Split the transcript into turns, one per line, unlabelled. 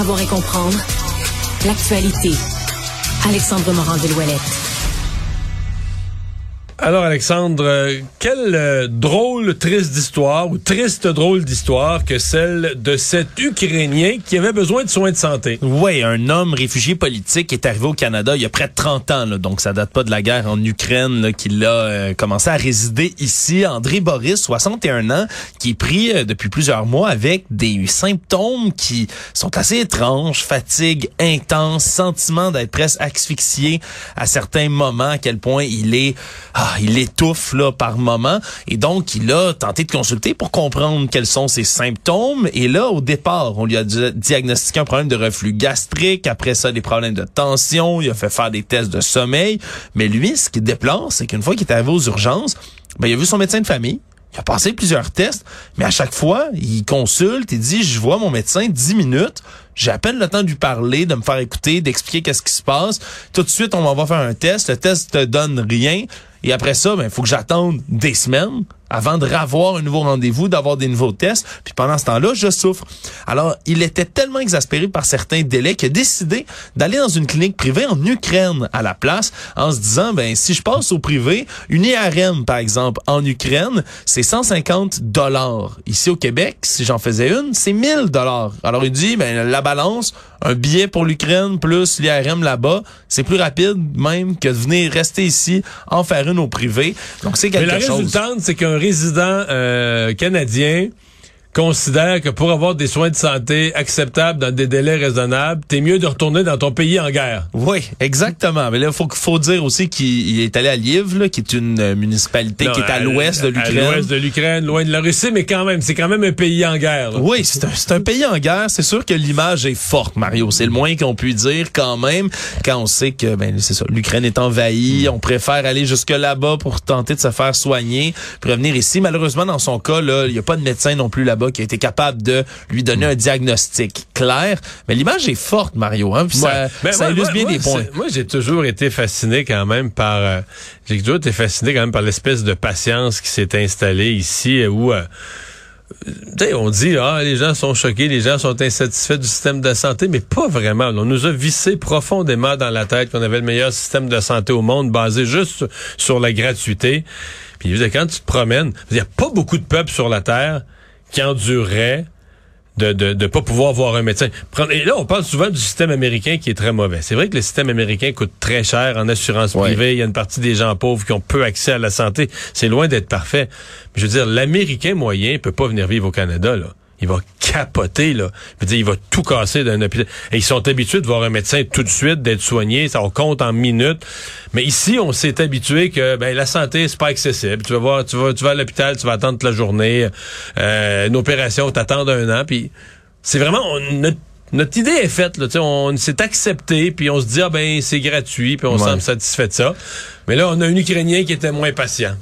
Savoir et comprendre l'actualité. Alexandre Morand-Villouellette.
Alors Alexandre, euh, quelle euh, drôle, triste d'histoire ou triste drôle d'histoire que celle de cet Ukrainien qui avait besoin de soins de santé.
Oui, un homme réfugié politique est arrivé au Canada il y a près de 30 ans, donc ça date pas de la guerre en Ukraine qu'il a euh, commencé à résider ici. André Boris, 61 ans, qui est pris depuis plusieurs mois avec des symptômes qui sont assez étranges, fatigue intense, sentiment d'être presque asphyxié à certains moments, à quel point il est... Ah, ah, il étouffe là par moment. Et donc il a tenté de consulter pour comprendre quels sont ses symptômes. Et là au départ on lui a diagnostiqué un problème de reflux gastrique. Après ça des problèmes de tension. Il a fait faire des tests de sommeil. Mais lui ce qui déplore c'est qu'une fois qu'il est arrivé aux urgences ben, il a vu son médecin de famille. Il a passé plusieurs tests, mais à chaque fois, il consulte, il dit, je vois mon médecin 10 minutes, j'ai à peine le temps de lui parler, de me faire écouter, d'expliquer qu'est-ce qui se passe. Tout de suite, on va faire un test. Le test te donne rien. Et après ça, ben, il faut que j'attende des semaines avant de revoir un nouveau rendez-vous, d'avoir des nouveaux tests. Puis pendant ce temps-là, je souffre. Alors, il était tellement exaspéré par certains délais qu'il a décidé d'aller dans une clinique privée en Ukraine à la place, en se disant, ben si je passe au privé, une IRM par exemple en Ukraine, c'est 150 dollars. Ici au Québec, si j'en faisais une, c'est 1000 dollars. Alors il dit, ben la balance, un billet pour l'Ukraine plus l'IRM là-bas, c'est plus rapide même que de venir rester ici, en faire une au privé. Donc c'est quelque
chose. Mais la résultante, c'est qu'un résident euh, canadien considère que pour avoir des soins de santé acceptables dans des délais raisonnables, t'es mieux de retourner dans ton pays en guerre.
Oui, exactement. Mais là, faut faut dire aussi qu'il est allé à Lviv, qui est une euh, municipalité qui est à, l'ouest de l'Ukraine.
À l'ouest de l'Ukraine, loin de la Russie, mais quand même, c'est quand même un pays en guerre.
Oui, c'est un, un, pays en guerre. C'est sûr que l'image est forte, Mario. C'est le moins qu'on puisse dire quand même, quand on sait que ben c'est ça, l'Ukraine est envahie. On préfère aller jusque là-bas pour tenter de se faire soigner, pour revenir ici. Malheureusement, dans son cas, là, il n'y a pas de médecin non plus là-bas qui a été capable de lui donner un diagnostic clair. Mais l'image est forte, Mario. Hein? ça, ça illustre bien des points.
Moi, j'ai toujours été fasciné quand même par... Euh, j'ai toujours été fasciné quand même par l'espèce de patience qui s'est installée ici où... Euh, on dit, ah, les gens sont choqués, les gens sont insatisfaits du système de santé, mais pas vraiment. On nous a vissé profondément dans la tête qu'on avait le meilleur système de santé au monde basé juste sur la gratuité. Puis quand tu te promènes, il n'y a pas beaucoup de peuples sur la Terre qui endurerait de ne de, pas pouvoir voir un médecin. Et là, on parle souvent du système américain qui est très mauvais. C'est vrai que le système américain coûte très cher en assurance privée. Il y a une partie des gens pauvres qui ont peu accès à la santé. C'est loin d'être parfait. Mais je veux dire, l'Américain moyen peut pas venir vivre au Canada. Là il va capoter, là. Je veux dire, il va tout casser d'un hôpital. Et ils sont habitués de voir un médecin tout de suite, d'être soigné, ça on compte en minutes. Mais ici, on s'est habitué que ben, la santé, c'est pas accessible. Tu vas voir, tu vas, tu vas à l'hôpital, tu vas attendre toute la journée. Euh, une opération, t'attends un an. Puis c'est vraiment notre, idée est faite. Là, on s'est accepté, puis on se dit, ah ben c'est gratuit, puis on semble satisfait de ça. Mais là, on a un Ukrainien qui était moins patient.